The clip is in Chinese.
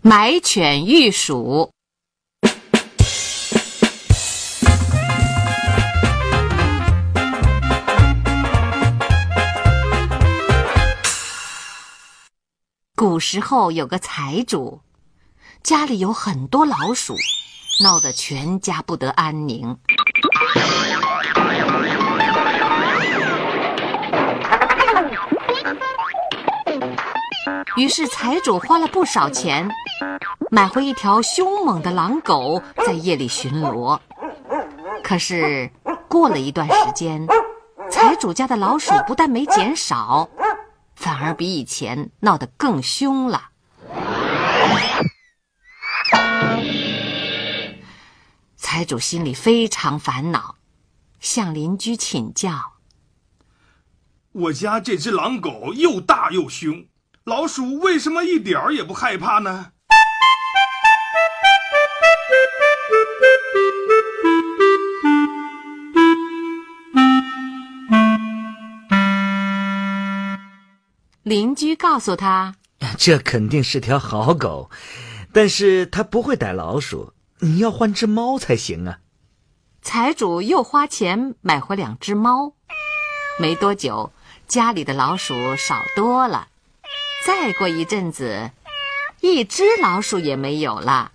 买犬遇鼠。古时候有个财主，家里有很多老鼠，闹得全家不得安宁。于是财主花了不少钱，买回一条凶猛的狼狗，在夜里巡逻。可是过了一段时间，财主家的老鼠不但没减少，反而比以前闹得更凶了。财主心里非常烦恼，向邻居请教：“我家这只狼狗又大又凶。”老鼠为什么一点儿也不害怕呢？邻居告诉他：“ 这肯定是条好狗，但是它不会逮老鼠。你要换只猫才行啊。”财主又花钱买回两只猫，没多久，家里的老鼠少多了。再过一阵子，一只老鼠也没有了。